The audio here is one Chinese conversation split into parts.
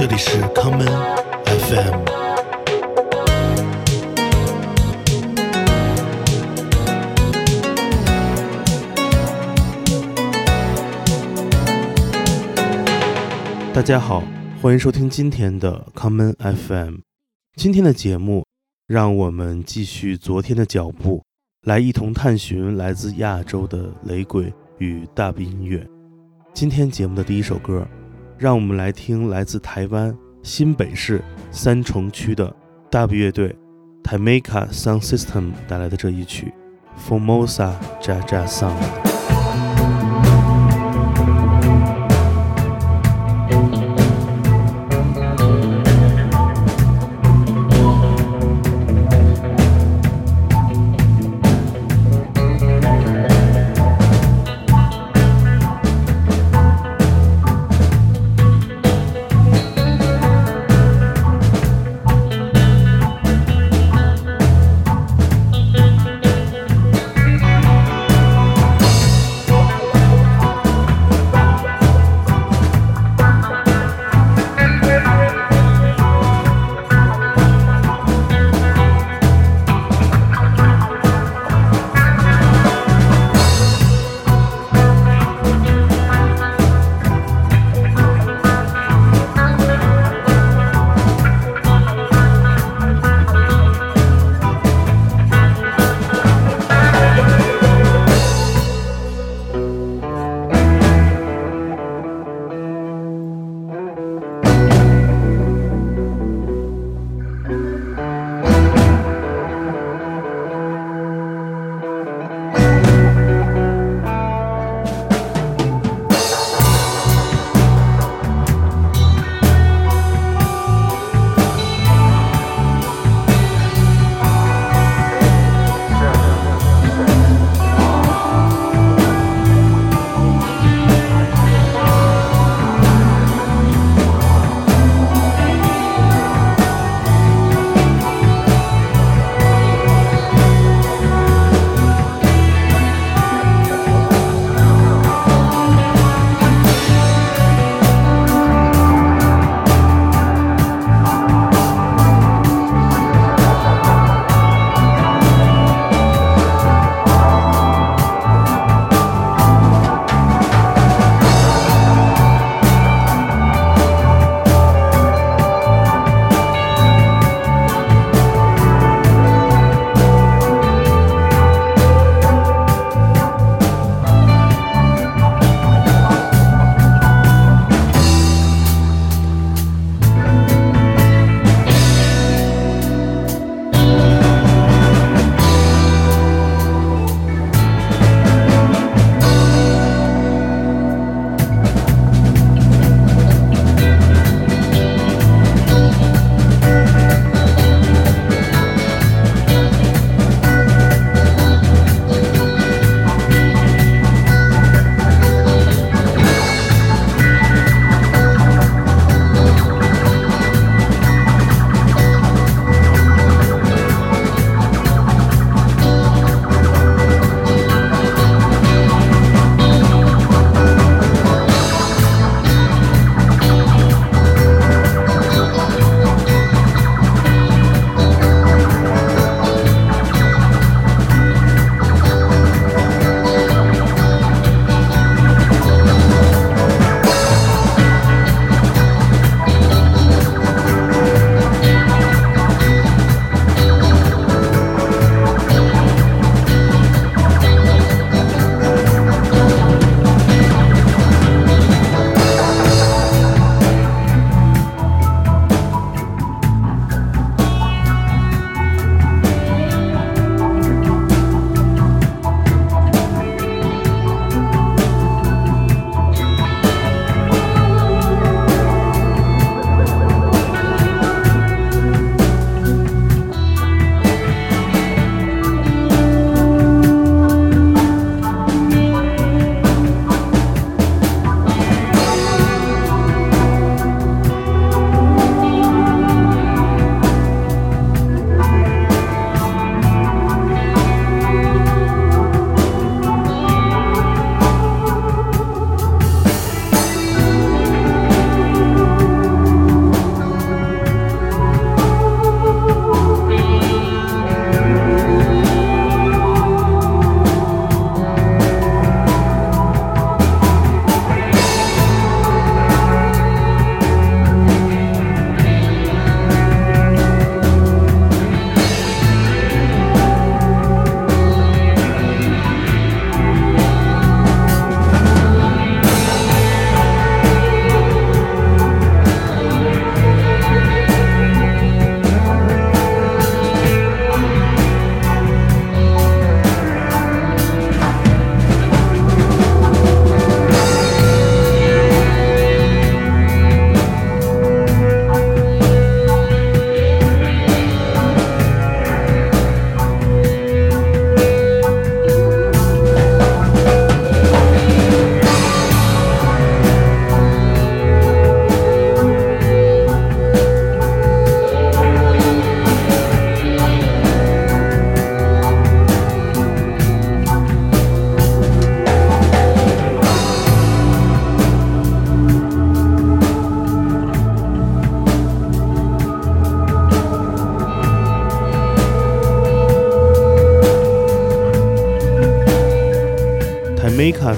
这里是康门 FM。大家好，欢迎收听今天的康门 FM。今天的节目，让我们继续昨天的脚步，来一同探寻来自亚洲的雷鬼与大 B 音乐。今天节目的第一首歌，让我们来听来自台湾新北市三重区的大 B 乐队 Tameka Sound System 带来的这一曲《Formosa Jaja Sound》。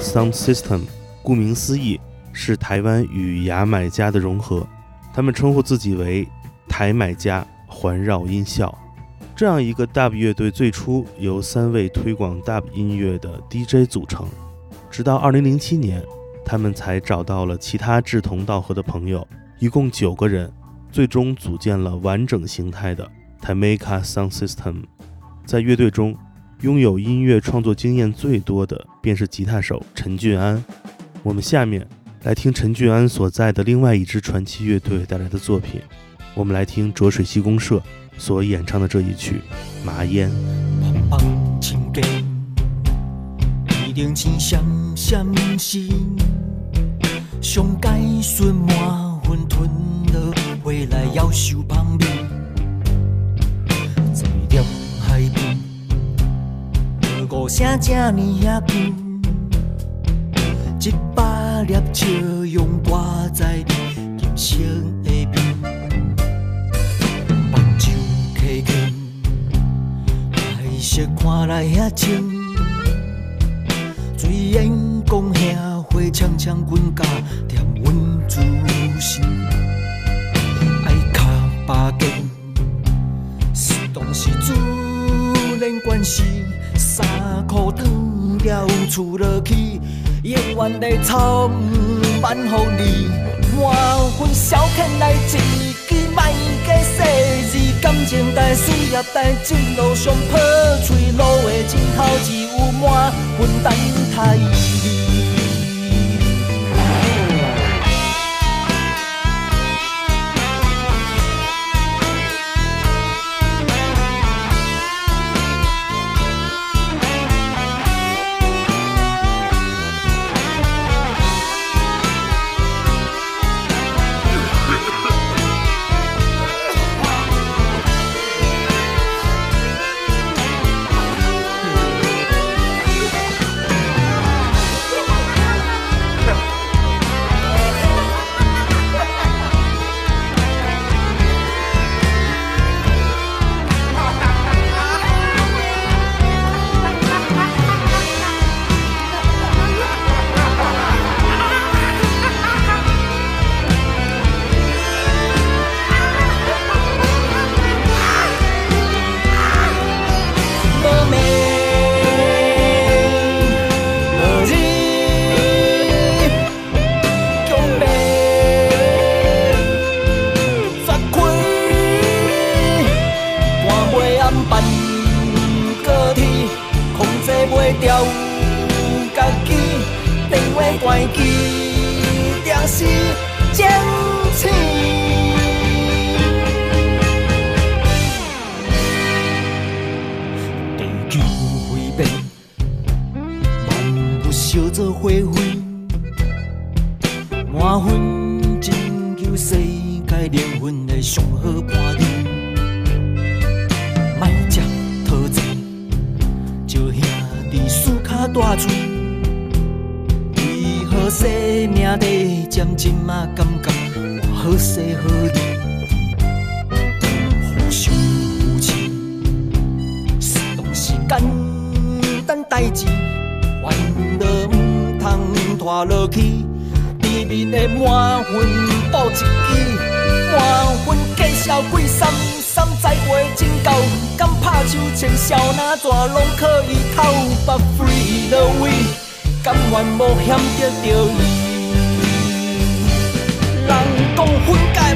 Sound System，顾名思义是台湾与牙买加的融合。他们称呼自己为台买加环绕音效。这样一个 Dub 乐队最初由三位推广 Dub 音乐的 DJ 组成，直到2007年，他们才找到了其他志同道合的朋友，一共九个人，最终组建了完整形态的 Tameka Sound System。在乐队中，拥有音乐创作经验最多的便是吉他手陈俊安。我们下面来听陈俊安所在的另外一支传奇乐队带来的作品。我们来听浊水溪公社所演唱的这一曲《麻烟》。歌声这呢遐近，一百粒笑容挂在你金色的面，目睭起紧，彩色看来遐清，嘴烟讲遐话呛呛滚甲甜阮自心，爱卡巴根，是当是自然关系。衫裤脱掉，厝落去，永远在操唔万乎你。满分消遣来一支，莫加细字，感情代事业代，一路上破嘴路的尽头，只有满分等待。你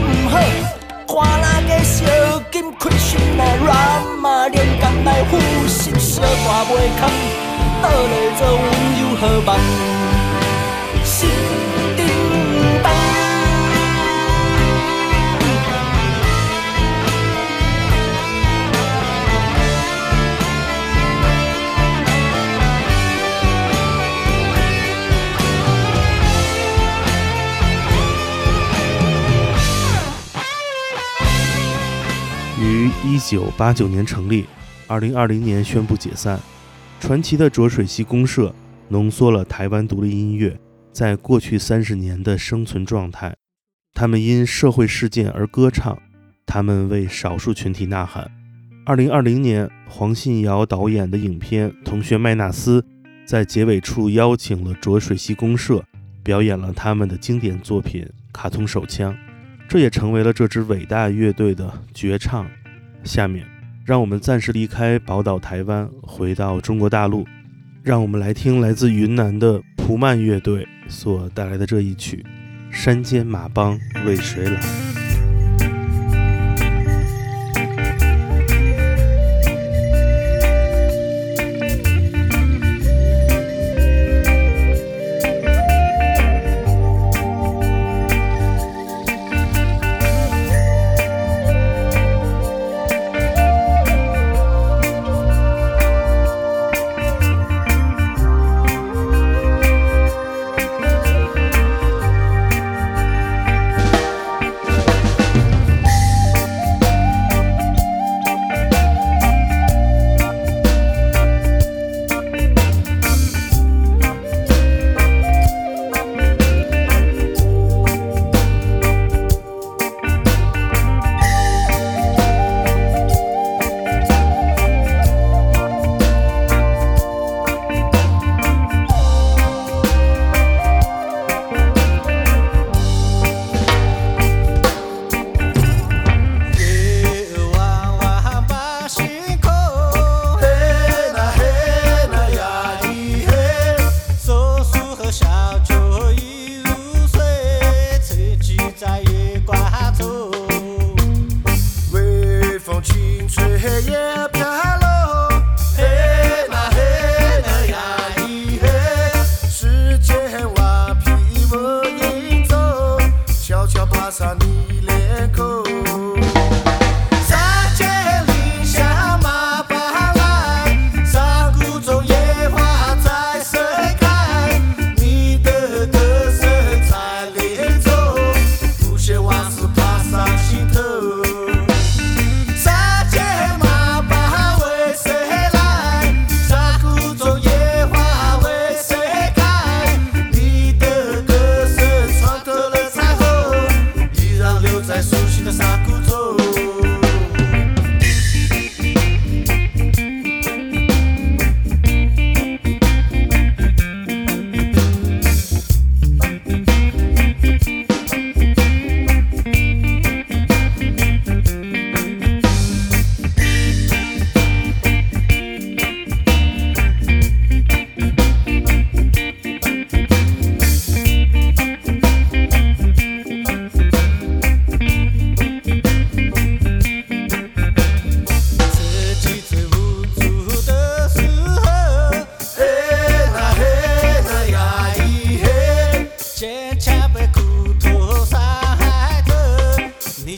唔好，看那个小金开心来软嘛连甘来负心小大袂空，倒来做温柔好梦。一九八九年成立，二零二零年宣布解散。传奇的浊水溪公社浓缩了台湾独立音乐在过去三十年的生存状态。他们因社会事件而歌唱，他们为少数群体呐喊。二零二零年，黄信尧导演的影片《同学麦纳斯》在结尾处邀请了浊水溪公社，表演了他们的经典作品《卡通手枪》，这也成为了这支伟大乐队的绝唱。下面，让我们暂时离开宝岛台湾，回到中国大陆，让我们来听来自云南的蒲曼乐队所带来的这一曲《山间马帮为谁来》。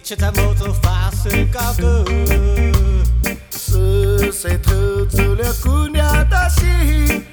却在某种发生高歌。是谁偷走了姑娘的心？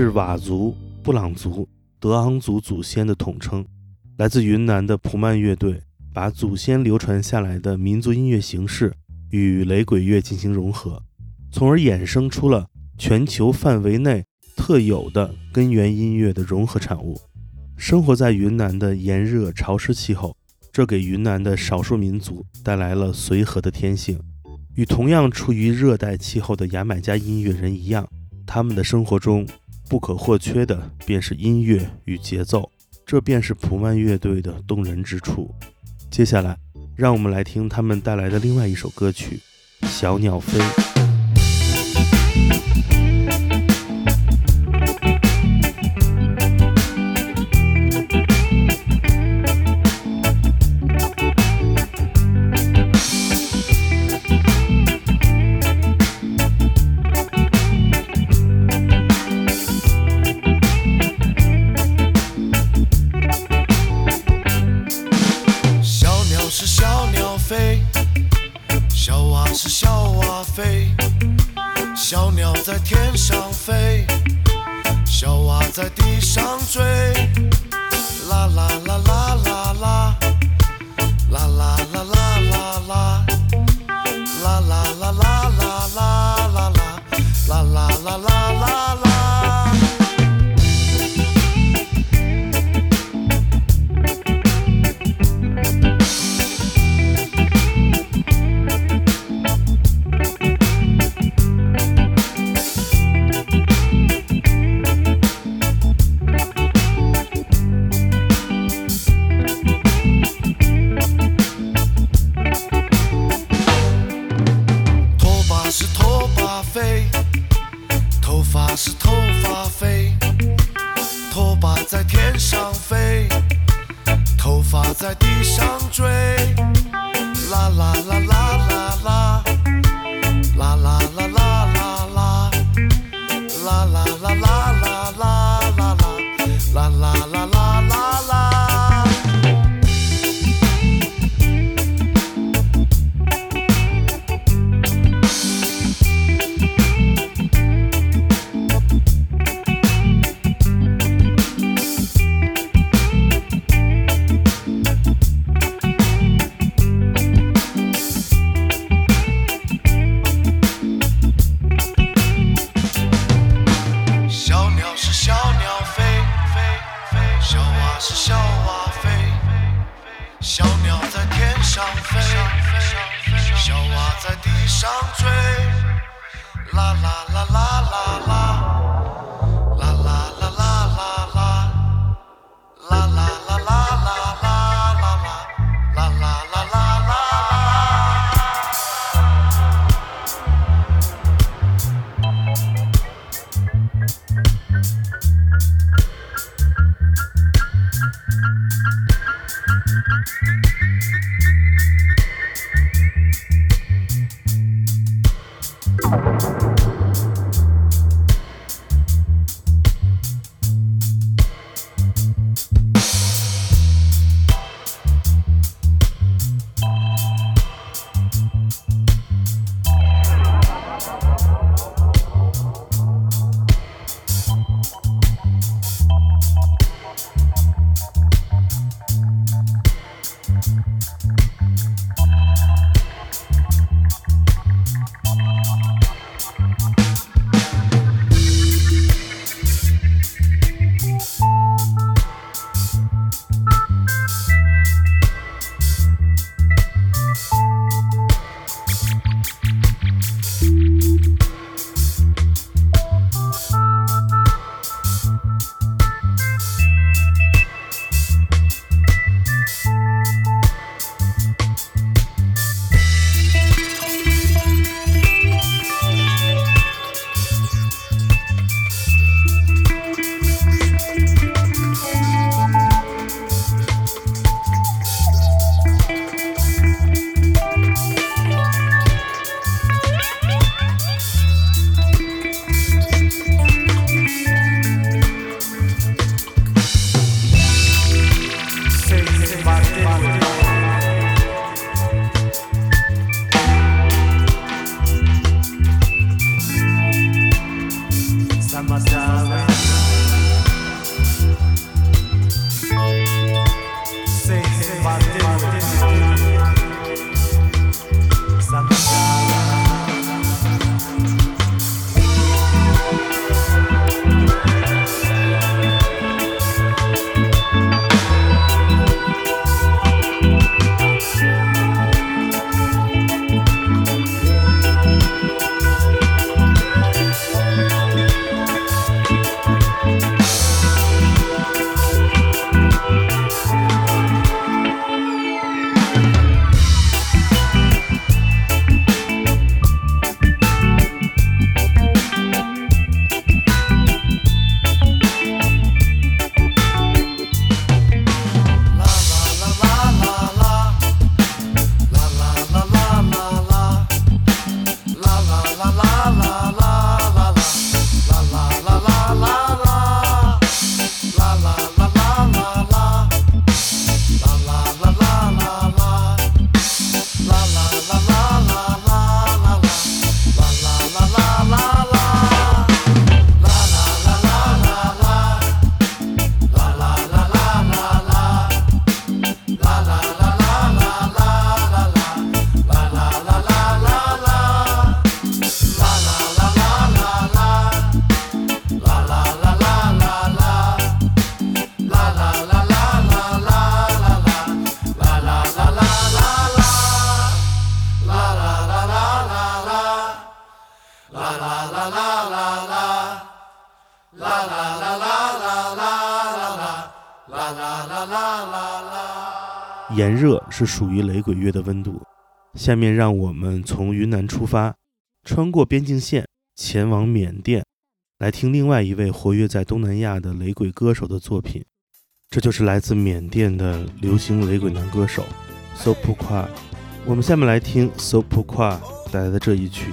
是佤族、布朗族、德昂族祖先的统称。来自云南的普曼乐队把祖先流传下来的民族音乐形式与雷鬼乐进行融合，从而衍生出了全球范围内特有的根源音乐的融合产物。生活在云南的炎热潮湿气候，这给云南的少数民族带来了随和的天性。与同样处于热带气候的牙买加音乐人一样，他们的生活中不可或缺的便是音乐与节奏，这便是普曼乐队的动人之处。接下来，让我们来听他们带来的另外一首歌曲《小鸟飞》。小蛙飞，小鸟在天上飞，小蛙在地上追，啦啦啦啦啦啦，啦啦啦啦啦啦，啦啦啦啦啦炎热是属于雷鬼乐的温度。下面让我们从云南出发，穿过边境线，前往缅甸，来听另外一位活跃在东南亚的雷鬼歌手的作品。这就是来自缅甸的流行雷鬼男歌手 So Pua。我们下面来听 So Pua 带来的这一曲。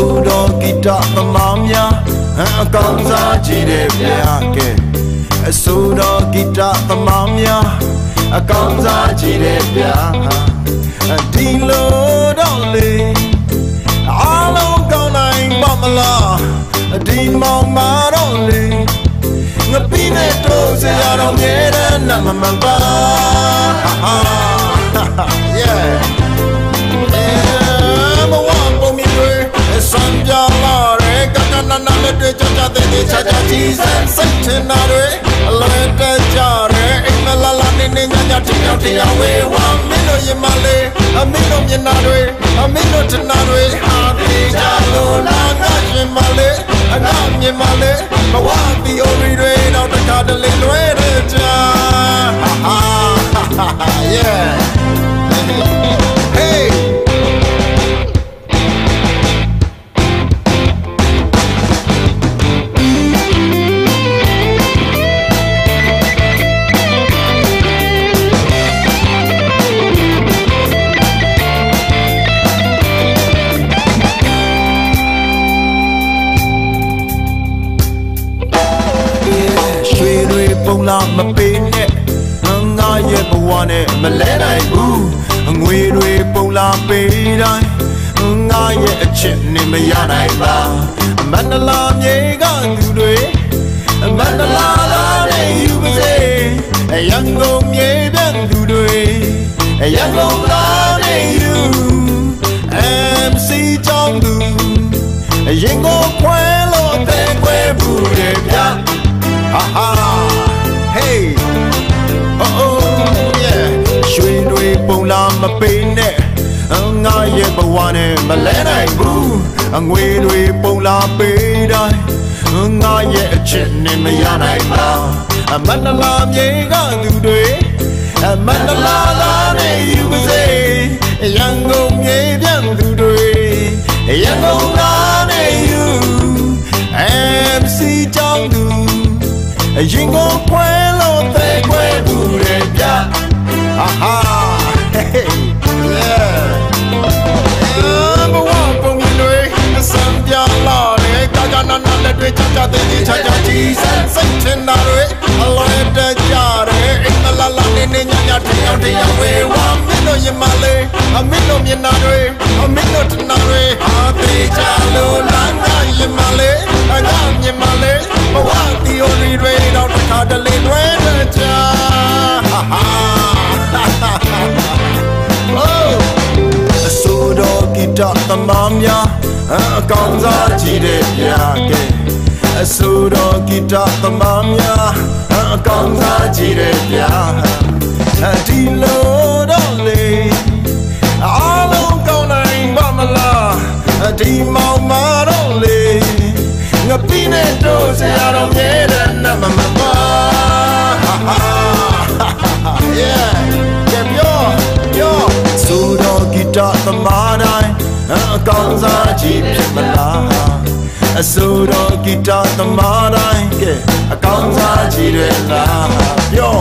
ဆိုတော်ဂီတသမားများအကောင်းစားကြည့်တယ်ဗျာကဲအဆိုတော်ဂီတသမားများအကောင်းစားကြည့်တယ်ဗျာဒီလိုတော့လေအားလုံးကောင်းနိုင်ပါမလားဒီမောင်မာတော့လေငါပြီးနဲ့တော့စရာတော့မြဲတယ်နမမပါ yeah စံပြလာရဲကကနနလက်တွေချာချာတဲ့ချာချာကြီးစံစိတ်ချင်တာတွေအလွယ်တကြရဲအိမ်မလာလာနေနေညညတယောက်တယောက်ဝေးဝမ်းမင်းတို့ရင်မလေးအမင်းတို့မျက်နှာတွေအမင်းတို့တနာတွေဟာပြေကြလို့လာငါရှင်မလေးအငါမြင်မလေးမဝတီအိုရီတွေတော့တခါတလေလွဲတဲ့ချာဟာဟာဟာ yeah လာမပေးနဲ့ငါရဲ့ဘဝနဲ့မလဲနိုင်ဘူးငွေတွေပုံလာပေးတိုင်းငါရဲ့အချက်နဲ့မရနိုင်ပါမန္တလာမြေကသူတွေမန္တလာလာတဲ့ယူပါစေရန်ကုန်မြေပြန်သူတွေရန်ကုန်လာတဲ့ယူ MC ကြောင့်သူရင်ကိုခွဲလို့တဲ့ခွဲဘူးတဲ့ဗျာ ha ha ပုံလာမပေးနဲ့ငါရဲ့ဘဝနဲ့မလဲနိုင်ဘူးအငွေတွေပုံလာပေးတိုင်းငါရဲ့အချက်နဲ့မရနိုင်ပါအမန္တလာမြေကသူတွေအမန္တလာလာနဲ့ယူပါစေရန်ကုန်မြေပြန်သူတွေရန်ကုန်လာနဲ့ယူ MC ကြောင့်သူရင်ကိုခွဲလို့တဲ့ခွဲဘူးရဲ့ဗျာဟာဟာ လက်တွေချာချာတဲ့ချာချာကြီးစံစိတ်ချင်တာတွေအလွယ်တကြတဲ့အိမ်မလာလာနေနေညညတယောက်တယောက်ဝေးဝမ်းမင်းတို့ရင်မလေးအမင်းတို့မျက်နှာတွေအမင်းတို့တနာတွေဟာသေးချလို့လမ်းကရင်မလေးအငါမြင်မလေးဘဝတီယိုရီတွေတော့တစ်ခါတလေတွဲတဲ့ချာဟာဟာ Oh အဆိုတော်ဂီတသမားများ အကောင်းစားကြည့်တဲ့ပြကဲအဆိုတော်ဂီတသမားများအကောင်းစားကြည့်တဲ့ပြဒီလိုတော့လေအားလုံးကောင်းနိုင်ပါမလားဒီမောင်မာတော့လေငါပြီးနဲ့တော့ဆရာတော်မြဲတဲ့နမမပါ yeah ကြပြောပြောဆိုတော့ဂီတသမားတိုင်းအ ကောင်းစားကြီးဖြစ်မလားအဆိုတော့ဂီတသမားတိုင်းကဲအကောင်းစားကြီးတွေလားပြော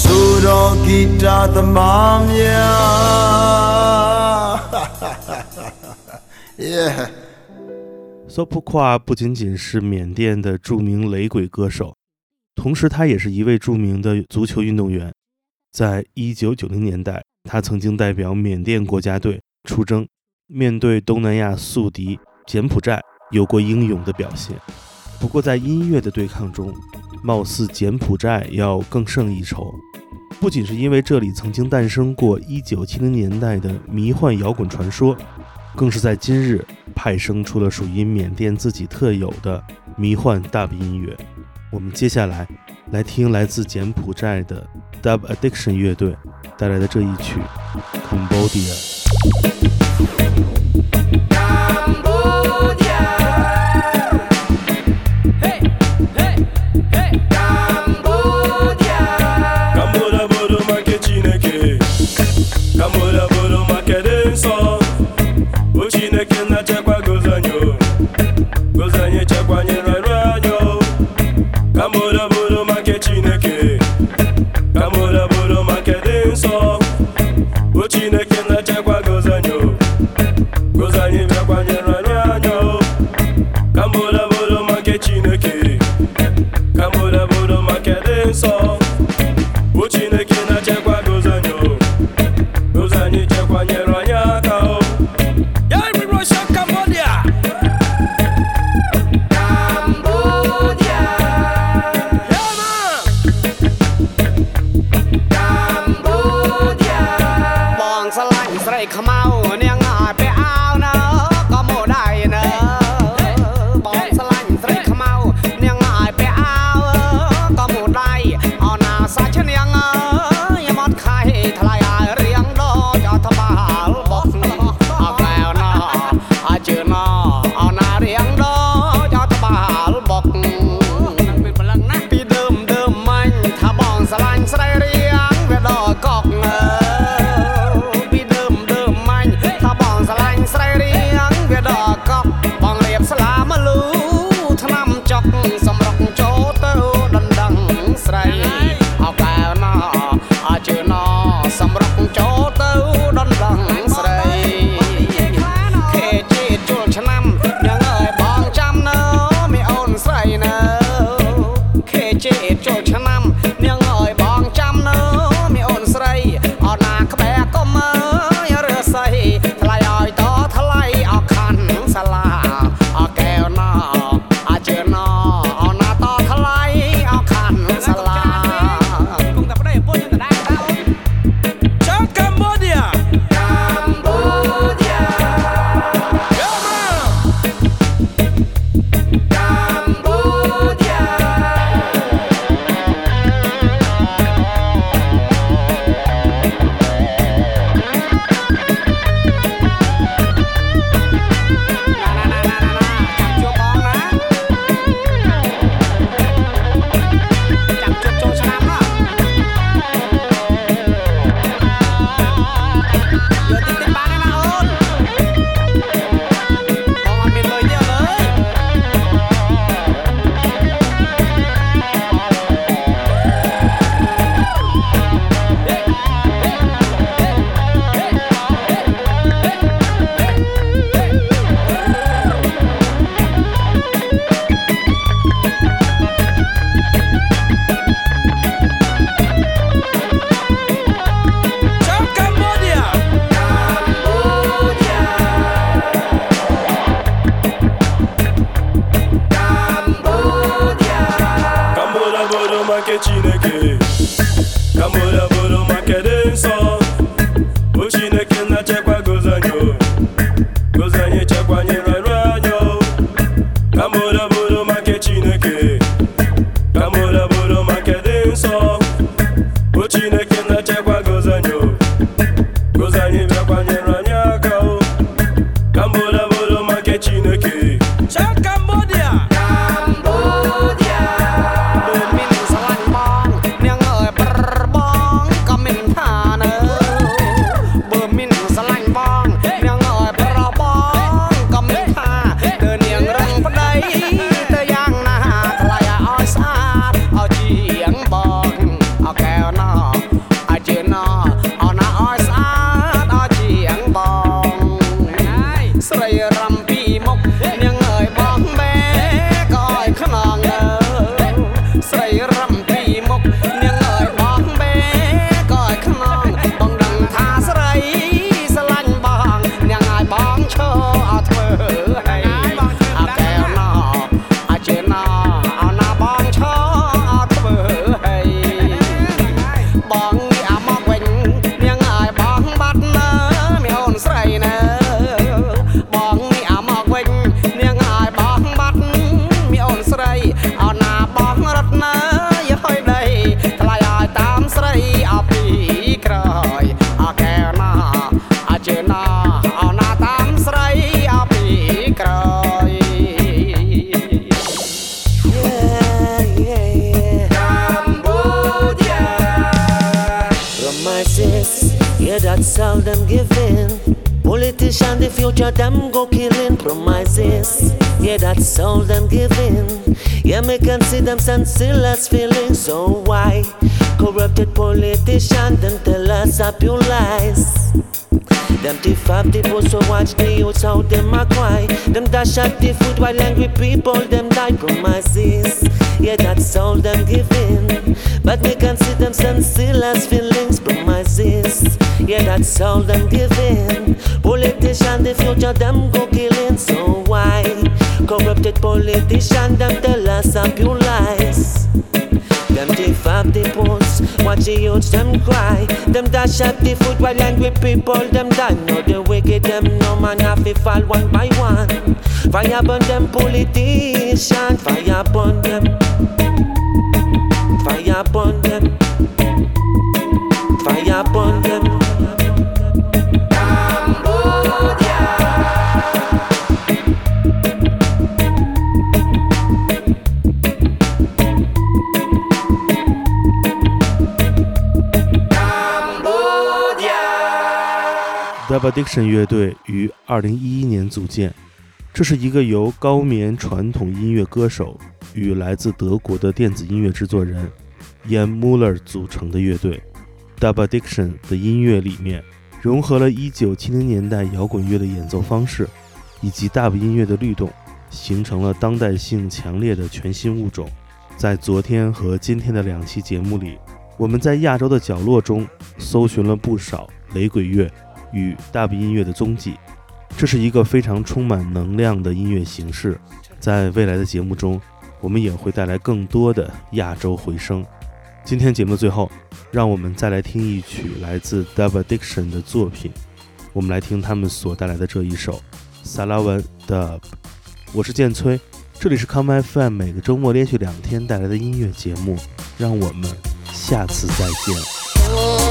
ဆိုတော့ဂီတသမားများ yeah 索普夸不仅仅是缅甸的着名雷鬼歌手，同时他也是一位着名的足球运动员。在一九九零年代，他曾经代表缅甸国家队出征， 面对东南亚宿敌柬埔寨，有过英勇的表现。不过，在音乐的对抗中，貌似柬埔寨要更胜一筹。不仅是因为这里曾经诞生过1970年代的迷幻摇滚传说，更是在今日派生出了属于缅甸自己特有的迷幻 dub 音乐。我们接下来来听来自柬埔寨的 Dub Addiction 乐队带来的这一曲《Cambodia》。Yeah, that's all them giving. Politician, the future, them go killing promises. Yeah, that's all them giving. Yeah, me can see them senseless feelings. So why? Corrupted politician, them tell us up your lies. Them thief up the post, so watch the youths how them a cry. Them dash at the food while angry people, them die promises. Yeah, that's all them giving. But me can see them senseless feelings, promises. Yeah, that's all them giving. Politician, the future, them go killing. So why? Corrupted politician, them tell us up your lies. Them thief up the post, watch the youths them cry. Them dash at the food while angry people them die. No the wicked them no man have to fall one by one. Fire burn them politician, fire burn them, double diction 乐队于二零一一年组建。这是一个由高棉传统音乐歌手与来自德国的电子音乐制作人 Jan Muller 组成的乐队。Dub Addiction 的音乐里面融合了1970年代摇滚乐的演奏方式，以及 Dub 音乐的律动，形成了当代性强烈的全新物种。在昨天和今天的两期节目里，我们在亚洲的角落中搜寻了不少雷鬼乐。与大部音乐的踪迹，这是一个非常充满能量的音乐形式。在未来的节目中，我们也会带来更多的亚洲回声。今天节目的最后，让我们再来听一曲来自 Dub Addiction 的作品。我们来听他们所带来的这一首《萨拉文 Dub》。我是建崔，这里是 Come FM，每个周末连续两天带来的音乐节目。让我们下次再见。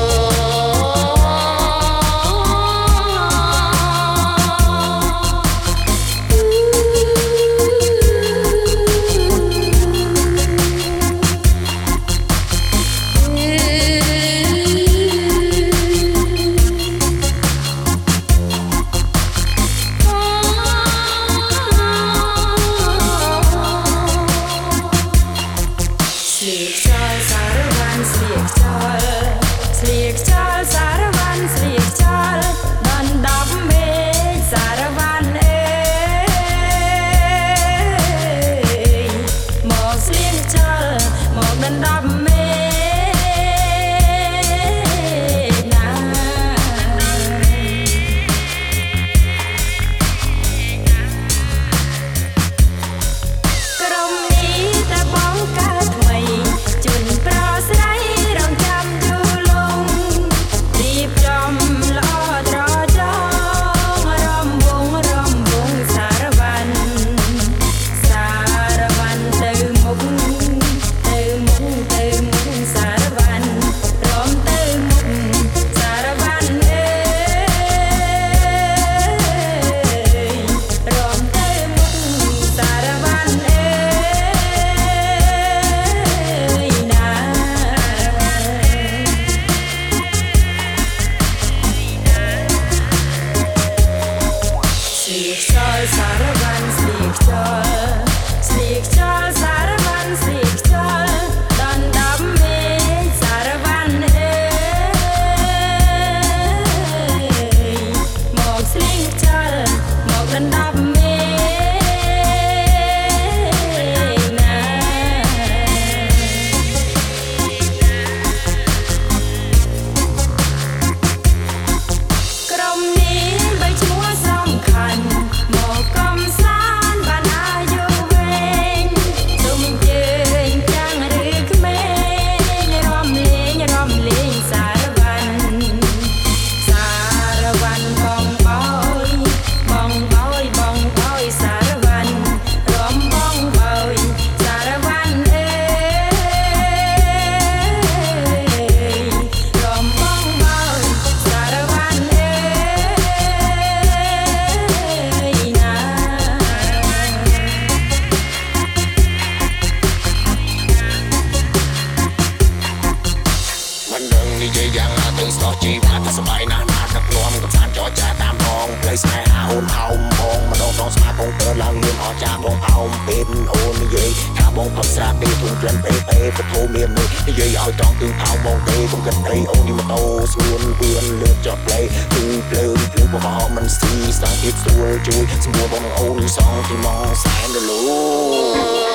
ទេធុំក្លិនទេទេពធមាននេះនិយាយឲ្យត្រង់ទិញអោបងទេកុំគិតអីអូននេះម៉ូតូស្រួនវឿនលឿនចតផ្លេគឺភ្លើងភ្លើងបងអោមិនស៊ីស្ដាងទៀតស្រួលជួយសម្រួលបងអូននេះសងទីមកសែនរលូ